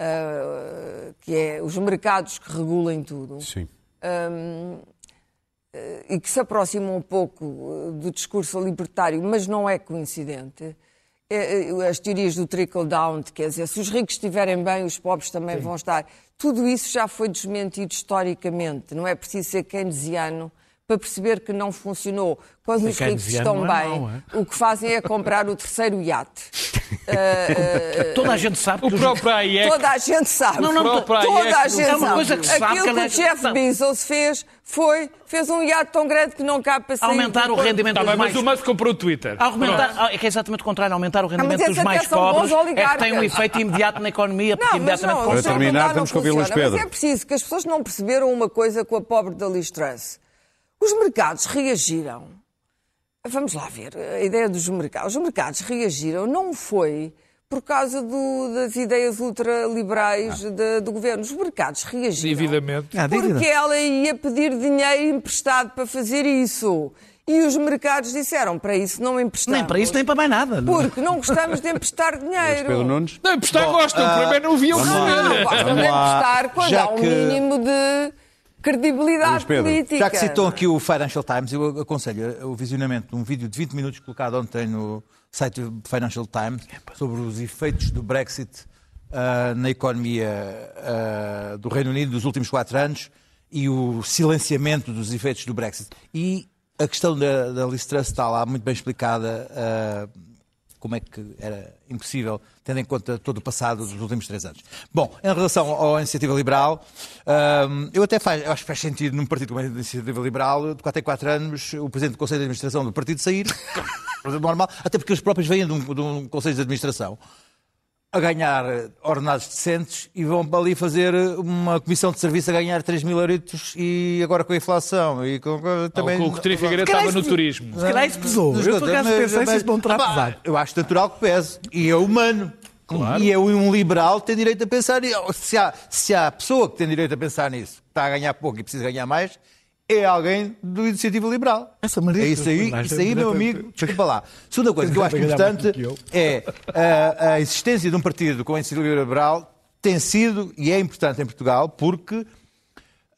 uh, que é os mercados que regulem tudo, Sim. E que se aproximam um pouco uh, do discurso libertário, mas não é coincidente. É, é, As teorias do trickle-down, quer dizer, se os ricos estiverem bem, os pobres também vão estar. Tudo isso já foi desmentido historicamente. Não é preciso ser keynesiano para perceber que não funcionou. Quando os ricos estão é bem, mau, o que fazem é comprar o terceiro iate. Toda a gente sabe O que os- próprio Hayek. Toda a gente sabe. Não, não, próprio toda a Hayek, gente é uma sabe. coisa que se sabe Aquilo que que o Jeff não. Bezos fez foi, fez um iate tão grande que não cabe para sair. aumentar o rendimento Tá dos bem, mais mas o Musk comprou o Twitter. Aumentar, é que é exatamente o contrário, aumentar o rendimento mas dos mais pobres é que tem um efeito imediato na economia, porque Não, mas imediatamente não, Para terminar, temos não que ouvir Luís. Pedro. Mas é preciso que as pessoas não perceberam uma coisa com a pobre da Liz Truss. Os mercados reagiram. Vamos lá ver a ideia dos mercados. Os mercados reagiram não foi por causa do- das ideias ultraliberais da- do governo. Os mercados reagiram Devidamente. Ah, porque ela ia pedir dinheiro emprestado para fazer isso. E os mercados disseram, para isso não emprestamos. Nem para isso, nem para mais nada. Porque não gostamos de emprestar dinheiro. Pedro Nunes? Não, emprestar gostam, é não viam Não, receber. basta Vamos lá. emprestar quando Já há um que- mínimo de credibilidade Pedro, política. Já que citou aqui o Financial Times, eu aconselho o visionamento de um vídeo de 20 minutos colocado ontem no site do Financial Times sobre os efeitos do Brexit ah, na economia ah, do Reino Unido dos últimos quatro anos e o silenciamento dos efeitos do Brexit. E a questão da, da Liz Truss está lá muito bem explicada. ah, como é que era impossível, tendo em conta todo o passado dos últimos três anos. Bom, em relação à iniciativa liberal, hum, eu até faz, eu acho que faz sentido num partido como a iniciativa liberal, de 4 em 4 anos, o presidente do Conselho de Administração do partido sair, normal, até porque os próprios vêm de um, de um Conselho de Administração. A ganhar ordenados decentes e vão para ali fazer uma comissão de serviço a ganhar 3 mil euritos e agora com a inflação e com, também... o Coutinho Figueiredo calhar estava no turismo. Se calhar isso pesou. Mas, Eu por acaso mas- pensei se mas- isso não terá Ah, pá, pesado. Eu acho natural que pese. E é humano. E é um liberal tem direito a pensar nisso. Se há, se há pessoa que tem direito a pensar nisso, que está a ganhar pouco e precisa ganhar mais, é alguém do Iniciativa Liberal. Essa Maria é isso aí, isso aí, tem meu amigo, desculpa lá. Segunda coisa que eu acho mais importante é a, a existência de um partido com a Iniciativa Liberal tem sido e é importante em Portugal porque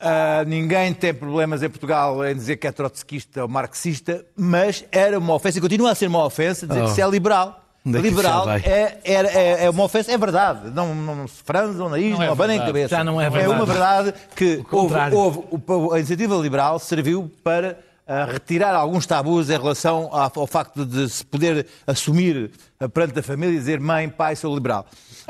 ah, ninguém tem problemas em Portugal em dizer que é trotskista ou marxista, mas era uma ofensa e continua a ser uma ofensa dizer que se é liberal. É liberal é, é, é, é uma ofensa, é verdade. Não, não se franzam o nariz, Não não, é abanem a cabeça. Já não é É verdade. uma verdade que houve, houve- o- a iniciativa liberal serviu para ah, retirar alguns tabus em relação ao, facto de se poder assumir ah, perante a família e dizer mãe, pai, sou liberal.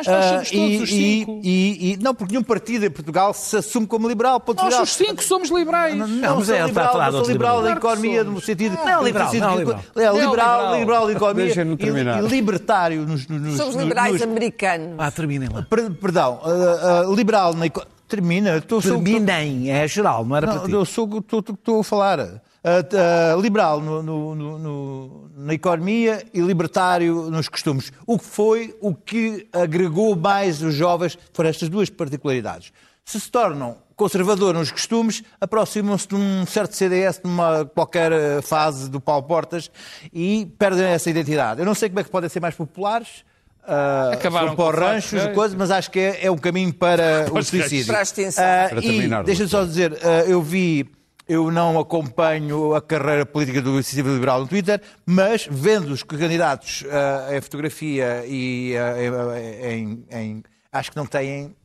Mas nós somos todos os cinco. e- e- não, porque nenhum partido em Portugal se assume como liberal. ponto Nós os cinco somos liberais. Não, Não, mas sou é, ele está a liberal, liberal da liberal. Economia, no sentido... Não, liberal, sentido não, liberal. É, liberal, liberal. liberal da economia e, terminar. e libertário nos... nos Somos nos- liberais nos- americanos. Ah, terminem lá. Per- Perdão, ah, ah, liberal na economia... Termina, Terminem, é geral, não era para não, ti. eu estou a falar. Ah, liberal no- no- no- na economia e libertário nos costumes. O que foi o que agregou mais os jovens foram estas duas particularidades. Se se tornam conservador nos costumes, aproximam-se de um certo CDS numa qualquer eh, fase do Paulo Portas e perdem essa identidade. Eu não sei como é que podem ser mais populares. ah, Acabaram para ranchos e coisas, mas acho que é, é um caminho para o os suicídio. Para Para e terminar, deixa-me só dizer, ah, eu vi, eu não acompanho a carreira política do Iniciativa Liberal no Twitter, mas vendo os candidatos ah, em fotografia e ah, em, em- acho que não têm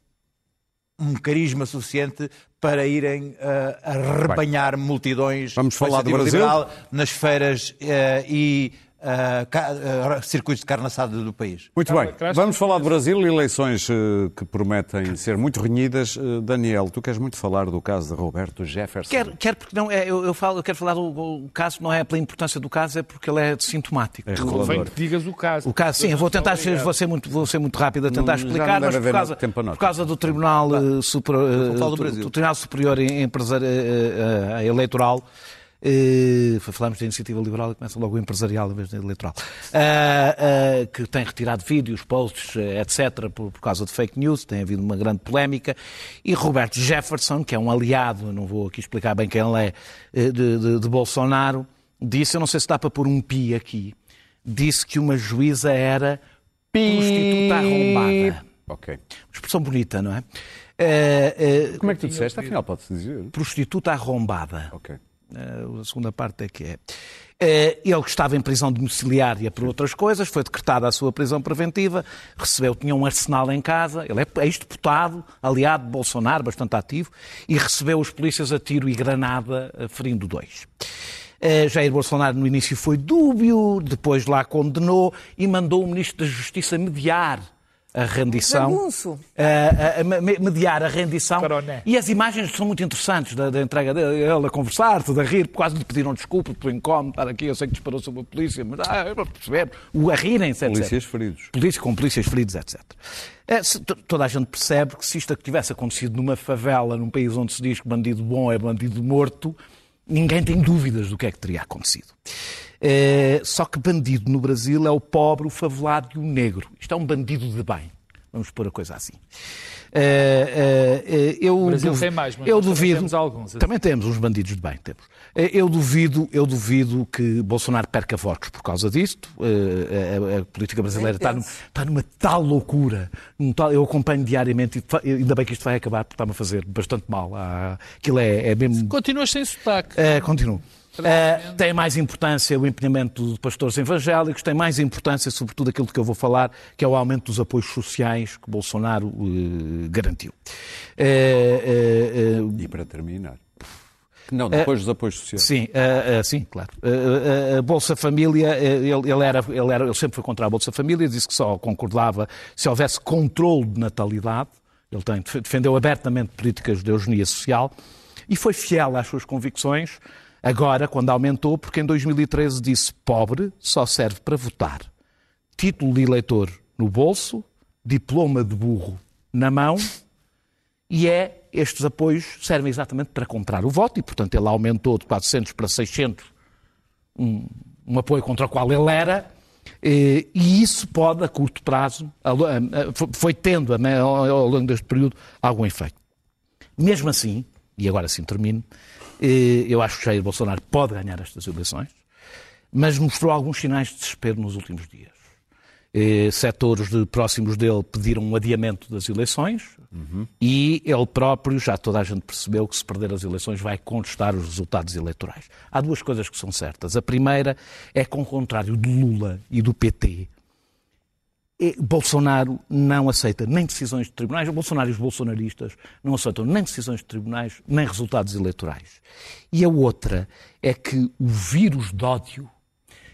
um carisma suficiente para irem ah, arrebanhar multidões Vamos falar do Brasil? Liberal nas feiras ah, e ca- ah, circuitos de carne assada do país. Muito bem, vamos falar do Brasil, eleições eh, que prometem ser muito renhidas. Eh, Daniel, tu queres muito falar do caso de Roberto Jefferson. Quero, quero porque não é, eu, eu, falo, eu quero falar do o caso, não é pela importância do caso, é porque ele é sintomático. É Convém que digas o caso. O caso, sim, eu vou tentar ser, vou ser muito, vou ser muito rápido a tentar Não- já explicar, não mas por causa, por causa do Tribunal, eh, Superior, falar do do- Tribunal Superior Eleitoral, eh, falamos da iniciativa liberal e começa logo o empresarial em vez da eleitoral, Ah, ah, que tem retirado vídeos, posts, eh, etc., por, por causa de fake news, tem havido uma grande polémica, e Roberto Jefferson, que é um aliado, não vou aqui explicar bem quem ele é, eh, de, de- de Bolsonaro, disse, eu não sei se dá para pôr um pi aqui, disse que uma juíza era prostituta arrombada. Ok. Expressão bonita, não é? Como é que tu disseste? Afinal, pode-se dizer. prostituta arrombada. Ok. Eh, a segunda parte é que é. Eh, ele que estava em prisão domiciliária por outras coisas, foi decretada a sua prisão preventiva, recebeu, tinha um arsenal em casa, ele é ex-deputado, aliado de Bolsonaro, bastante ativo, e recebeu os polícias a tiro e granada, eh, ferindo dois. Jair Bolsonaro no início foi dúbio, depois lá condenou e mandou o Ministro da Justiça mediar a rendição. A- a- a me- mediar a rendição. Caroné. E as imagens são muito interessantes da, da entrega dele, ele a conversar, tudo a rir, quase lhe pediram desculpa pelo incómodo, estar aqui, eu sei que disparou sobre a polícia, mas ah, eu não perceber, o a rirem-se, etc. Polícias feridos. Polícia, com polícias feridos, etc. É, se- to- toda a gente percebe que se isto tivesse acontecido numa favela, num país onde se diz que bandido bom é bandido morto, ninguém tem dúvidas do que é que teria acontecido. É, só que bandido no Brasil é o pobre, o favelado e o negro. Isto é um bandido de bem. Vamos pôr a coisa assim. É, é, é, eu O Brasil duv- tem mais, mas eu nós também duvido, temos alguns. Também temos uns bandidos de bem, temos. Eh, Eu duvido, eu duvido que Bolsonaro perca votos por causa disto. Eh, A, a- a política brasileira está, num- está numa tal loucura. num tal- eu acompanho diariamente e fa- ainda bem que isto vai acabar porque está-me a fazer bastante mal. Ah, Aquilo é, é mesmo. Continuas sem sotaque. Eh, continuo. Eh, tem mais importância o empenhamento de pastores evangélicos, tem mais importância, sobretudo, aquilo que eu vou falar, que é o aumento dos apoios sociais que Bolsonaro eh, garantiu. Eh, E para terminar. Não, depois dos apoios sociais. Sim, sim, claro. A Bolsa Família, ele, ele era, ele, era, ele sempre foi contra a Bolsa Família, disse que só concordava se houvesse controle de natalidade. Ele tem, defendeu abertamente políticas de eugenia social e foi fiel às suas convicções. Agora, quando aumentou, porque em 2013 disse pobre só serve para votar. Título de eleitor no bolso, diploma de burro na mão e é estes apoios servem exatamente para comprar o voto e, portanto, ele aumentou de 400 para 600 um, um apoio contra o qual ele era eh, e isso pode, a curto prazo, foi tendo ao longo deste período algum efeito. Mesmo assim, e agora sim termino, eu acho que Jair Bolsonaro pode ganhar estas eleições, mas mostrou alguns sinais de desespero nos últimos dias. Setores de, próximos dele pediram um adiamento das eleições uhum. e ele próprio, já toda a gente percebeu que se perder as eleições vai contestar os resultados eleitorais. Há duas coisas que são certas. A primeira é que, ao contrário de Lula e do PT, Bolsonaro não aceita nem decisões de tribunais, Bolsonaro e os bolsonaristas não aceitam nem decisões de tribunais, nem resultados eleitorais. E a outra é que o vírus de ódio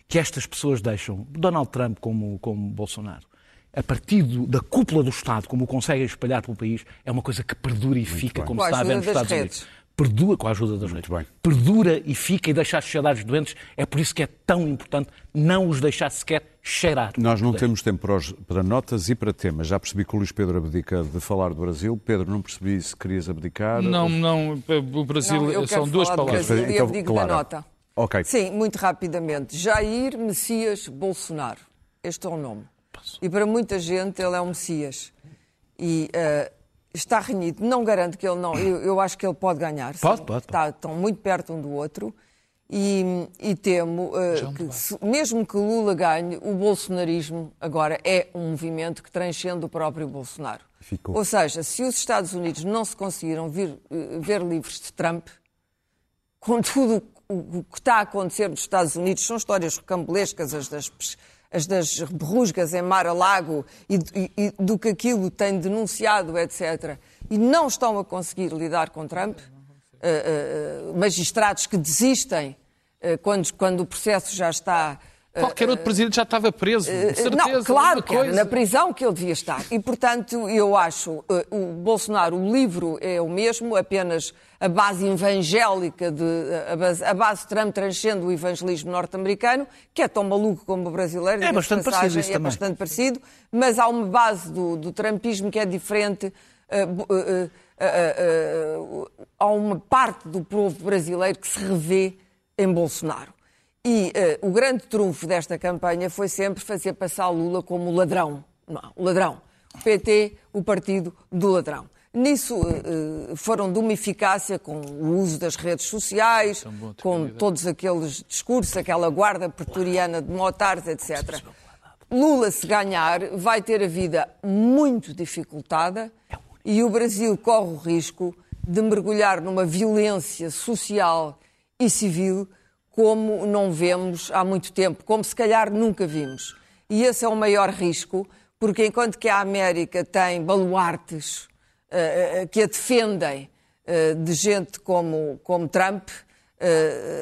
que estas pessoas deixam, Donald Trump como, como Bolsonaro, a partir do, da cúpula do Estado, como o conseguem espalhar pelo país, é uma coisa que perdura e fica, como com está a ver nos Estados redes. Unidos. Perdura com a ajuda das. Bem. Perdura e fica e deixa as sociedades doentes. É por isso que é tão importante não os deixar sequer cheirar. Nós não temos tempo para, os, para, notas e para temas. Já percebi que o Luís Pedro abdica de falar do Brasil. Pedro, não percebi se querias abdicar. Não, ou... não. O Brasil não, são duas palavras. Brasil, então, abdico Clara. da nota. Ok. Sim, muito rapidamente. Jair Messias Bolsonaro. Este é o nome. E para muita gente ele é um Messias. E uh, está renhido. Não garanto que ele não. Eu, eu acho que ele pode ganhar. Pode, pode, pode. Está, estão muito perto um do outro. E, e temo uh, que, se, mesmo que Lula ganhe, o bolsonarismo agora é um movimento que transcende o próprio Bolsonaro. Ficou. Ou seja, se os Estados Unidos não se conseguiram vir, uh, ver livres de Trump, com tudo o que está a acontecer nos Estados Unidos são histórias rocambolescas, as das, as das rusgas em Mar-a-Lago e, e, e, do que aquilo tem denunciado, etc. E não estão a conseguir lidar com Trump. Uh, uh, magistrados que desistem quando, quando o processo já está Qualquer outro presidente já estava preso, de certeza. Não, claro que era na prisão que ele devia estar. E, portanto, eu acho, o Bolsonaro, o livro é o mesmo, apenas a base evangélica, de, a, base, a base Trump transcende o evangelismo norte-americano, que é tão maluco como o brasileiro. É bastante passagem, parecido isso É também. bastante parecido, mas há uma base do, do trumpismo que é diferente. Uh, uh, uh, há uma parte do povo brasileiro que se revê em Bolsonaro. E o grande trunfo desta campanha foi sempre fazer passar Lula como ladrão. Não, ladrão. O PT, o partido do ladrão. Nisso eh, foram de uma eficácia com o uso das redes sociais, com todos aqueles discursos, aquela guarda pretoriana de motares, etc. Lula, se ganhar, vai ter a vida muito dificultada e o Brasil corre o risco de mergulhar numa violência social e civil como não vemos há muito tempo, como se calhar nunca vimos. E esse é o maior risco, porque enquanto que a América tem baluartes eh, que a defendem eh, de gente como, como Trump,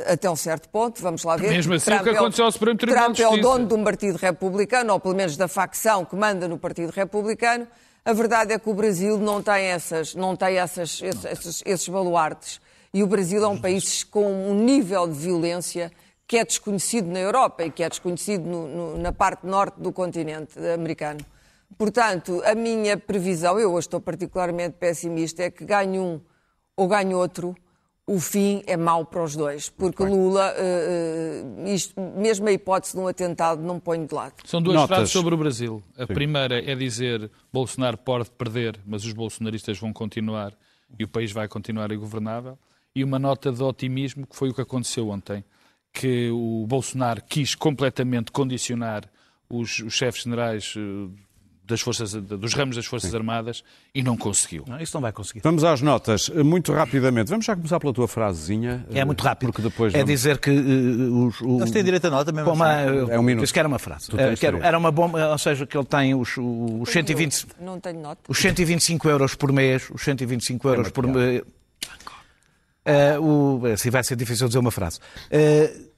até um certo ponto, vamos lá ver. Mesmo assim, Trump o que aconteceu ao Supremo Tribunal Trump é o dono de um partido republicano, ou pelo menos da facção que manda no partido republicano. A verdade é que o Brasil não tem, essas, não tem essas, esses, esses baluartes. E o Brasil é um país com um nível de violência que é desconhecido na Europa e que é desconhecido no, no, na parte norte do continente americano. Portanto, a minha previsão, eu hoje estou particularmente pessimista, é que ganhe um ou ganhe outro, o fim é mau para os dois. Porque Lula, uh, isto, mesmo a hipótese de um atentado, não põe de lado. São duas Notas. frases sobre o Brasil. A Sim. primeira é dizer Bolsonaro pode perder, mas os bolsonaristas vão continuar e o país vai continuar ingovernável. E uma nota de otimismo, que foi o que aconteceu ontem, que o Bolsonaro quis completamente condicionar os, os chefes generais das forças, dos ramos das Forças Sim. Armadas e não conseguiu. Não, isso não vai conseguir. Vamos às notas, muito rapidamente. Vamos já começar pela tua frasezinha. É muito rápido. Porque depois é vamos... dizer que uh, os, o, Nós direito a nota mesmo. Uma, assim. é um minuto. Isso que era uma frase. Uh, quero, era uma bomba, ou seja, que ele tem os, os 120... Não tenho nota. Os 125 euros por mês, os 125 euros é por mês... Uh, o, assim vai ser difícil dizer uma frase. Uh,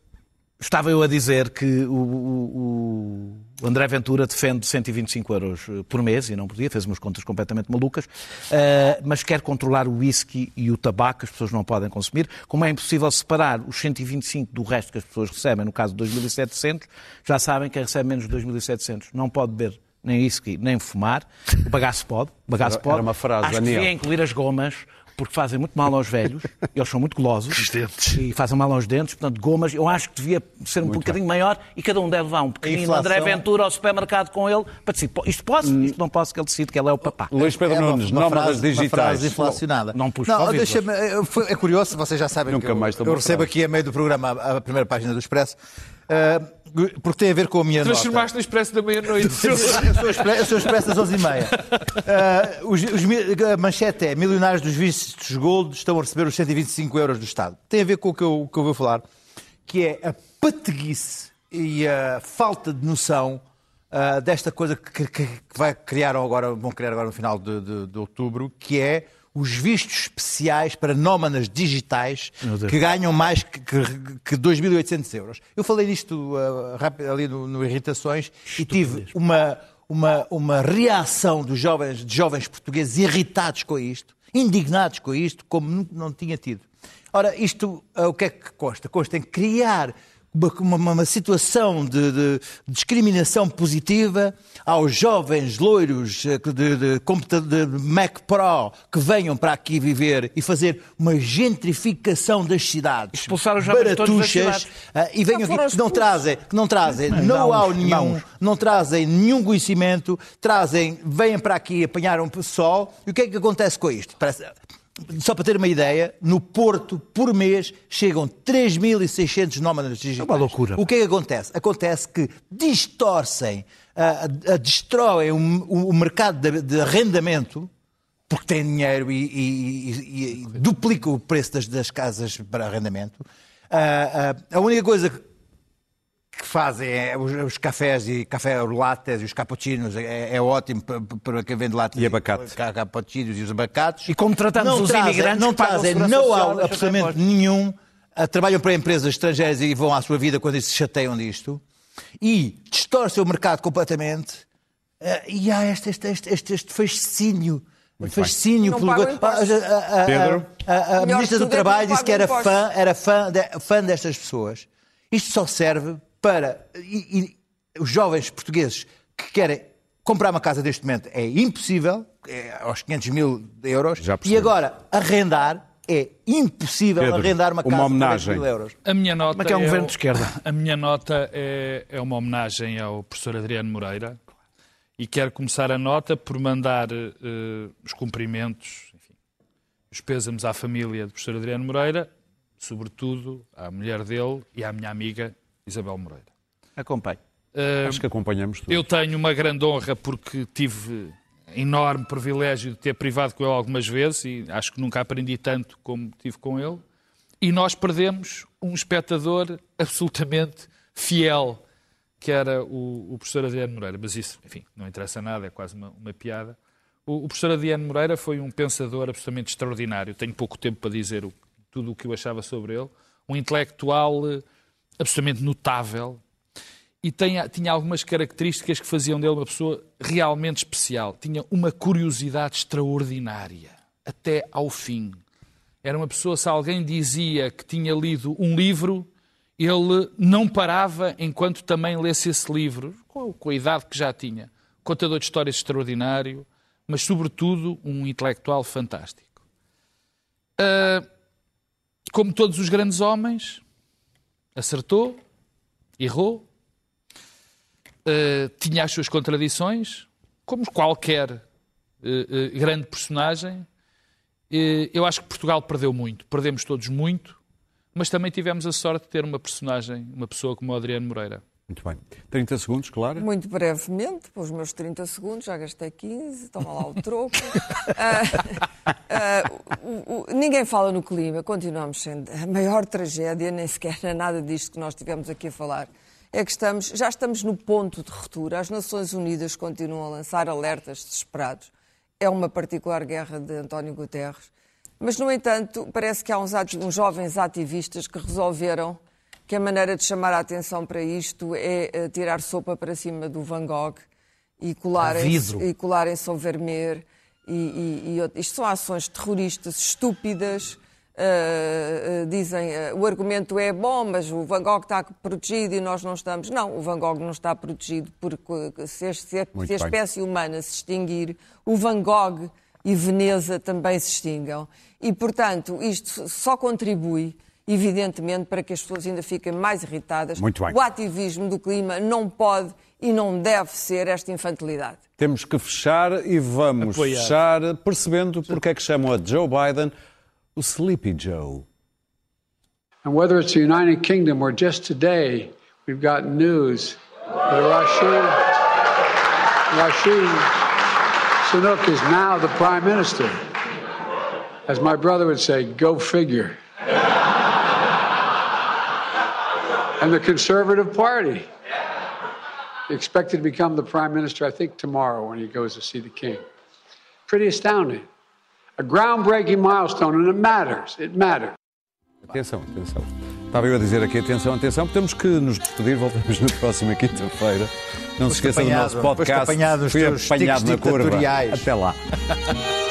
Estava eu a dizer que o, o, o, André Ventura defende 125 euros eh, por mês, e não podia, fez umas contas completamente malucas, uh, mas quer controlar o whisky e o tabaco, as pessoas não podem consumir. Como é impossível separar os 125 do resto que as pessoas recebem, no caso de 2.700, já sabem que recebe menos de 2.700. Não pode beber nem whisky, nem fumar. O bagaço pode. O bagaço Era- pode. era uma frase, Acho Daniel. que devia incluir as gomas, porque fazem muito mal aos velhos. Eles são muito golosos. Os dentes. E fazem mal aos dentes. Portanto, gomas, eu acho que devia ser um bocadinho maior e cada um deve levar um pequenino inflação- André Ventura ao supermercado com ele para dizer, "Pô, isto posso, isto não posso, que ele decide que ele é o papá. Luís Pedro É Nunes, nómadas frase- Uma digitais. frase inflacionada. Não pus não, eu- foi- É curioso, vocês já sabem Nunca que eu, mais eu recebo frase. aqui a meio do programa a, a primeira página do Expresso, ah, porque tem a ver com a minha nota. Transformaste no expresso da meia-noite. Eu sou expresso, das 11h30. Ah, os, os mi- a manchete é: milionários dos vistos gold estão a receber os 125 euros do Estado. Tem a ver com o que eu, que eu vou falar, que é a pateguice e a falta de noção ah, desta coisa que, que- que vai criar agora, vão criar agora no final de, de- de outubro, que é os vistos especiais para nómadas digitais que ganham mais que, que, que 2.800 euros. Eu falei disto ah, rápido, ali no, no Irritações e tive uma, uma, uma reação dos jovens, de jovens portugueses irritados com isto, indignados com isto, como não, não tinha tido. Ora, isto ah, o que é que consta? Consta em criar uma, uma- uma situação de, de discriminação positiva aos jovens loiros eh, de, de, de Mac Pro que venham para aqui viver e fazer uma gentrificação das cidades. Expulsar os jovens todos das baratuxas, cidades. ah, e venham aqui que não trazem, que não trazem know-how nenhum, não trazem nenhum conhecimento, trazem, vêm para aqui apanhar um sol. E o que é que acontece com isto? Parece- só para ter uma ideia, no Porto, por mês, chegam 3.600 nómadas digitais. É uma loucura. O que é que acontece? Acontece que distorcem, ah, ah, destroem o, o- o mercado de, de arrendamento, porque têm dinheiro e, e- e- e duplicam o preço das, das casas para arrendamento. Ah, a única coisa que fazem é os, os cafés e café lattes e os cappuccinos é, é ótimo para, para quem vende lattes E abacates. ca- cappuccinos e os abacates E como tratamos não os trazem, imigrantes não trazem deixa de absolutamente nenhum ah, trabalham para empresas estrangeiras e vão à sua vida quando eles se chateiam disto e distorcem o mercado completamente ah, e há este, este, este, este, este fascínio fascínio Não pelo- impostos. a, a- a- Pedro? a- a- ministra do é Trabalho não disse que era fã, era fã, de- fã destas pessoas. Isto só serve para. E, e os jovens portugueses que querem comprar uma casa neste momento é impossível, é aos 500 mil euros, Já e agora arrendar é impossível Pedro, arrendar uma uma casa homenagem. por 10 mil euros. A minha nota Como é que é um o- governo de esquerda? A minha nota é, é uma homenagem ao professor Adriano Moreira e quero começar a nota por mandar eh, os cumprimentos, enfim, os pêsames à família do professor Adriano Moreira, sobretudo à mulher dele e à minha amiga Isabel Moreira. Acompanhe. Eh, Acho que acompanhamos tudo. eu tenho uma grande honra porque tive enorme privilégio de ter privado com ele algumas vezes e acho que nunca aprendi tanto como tive com ele. E nós perdemos um espectador absolutamente fiel, que era o, o professor Adriano Moreira. Mas isso, enfim, não interessa nada, é quase uma, uma piada. O, o professor Adriano Moreira foi um pensador absolutamente extraordinário. Tenho pouco tempo para dizer o- tudo o que eu achava sobre ele. Um intelectual eh, absolutamente notável, e tinha, tinha algumas características que faziam dele uma pessoa realmente especial. Tinha uma curiosidade extraordinária, até ao fim. Era uma pessoa, se alguém dizia que tinha lido um livro, ele não parava enquanto também lesse esse livro, com a idade que já tinha. Contador de histórias extraordinário, mas, sobretudo, um intelectual fantástico. Ah, como todos os grandes homens, acertou, errou, Uh, tinha as suas contradições, como qualquer uh, uh, grande personagem. Eu acho que Portugal perdeu muito, perdemos todos muito, mas também tivemos a sorte de ter uma personagem, uma pessoa como o Adriano Moreira. Muito bem. 30 segundos, claro. Muito brevemente, os meus 30 segundos, já gastei 15, toma lá o troco. O- o- ninguém fala no clima, continuamos sendo a maior tragédia, nem sequer é nada disto que nós tivemos aqui a falar. É que estamos, já estamos no ponto de ruptura. As Nações Unidas continuam a lançar alertas desesperados. É uma particular guerra de António Guterres. Mas, no entanto, parece que há uns, uns jovens ativistas que resolveram que a maneira de chamar a atenção para isto é eh, tirar sopa para cima do Van Gogh e colarem-se colarem-se ao Vermeer. E, e, e isto são ações terroristas estúpidas, Uh, uh, dizem uh, o argumento é bom, mas o Van Gogh está protegido e nós não estamos. Não, o Van Gogh não está protegido porque se, se, a, se a espécie humana se extinguir, o Van Gogh e Veneza também se extingam. E, portanto, isto só contribui, evidentemente, para que as pessoas ainda fiquem mais irritadas. Muito bem. O ativismo do clima não pode e não deve ser esta infantilidade. Temos que fechar e vamos Apoiar. fechar percebendo porque é que chamam a Joe Biden o Sleepy Joe. And whether it's the United Kingdom or just today, we've got news that Rashid, Rashid Sunak is now the Prime Minister. As my brother would say, go figure. And the Conservative Party expected to become the Prime Minister, I think, tomorrow when he goes to see the King. Pretty astounding. A groundbreaking milestone, and it matters. It matters. Atenção, atenção. Estava eu a dizer aqui, atenção, atenção, temos que nos despedir, voltamos na próxima quinta-feira. Não se Foste esqueça do apanhado, nosso podcast. apanhado Fui apanhado na curva. Até lá.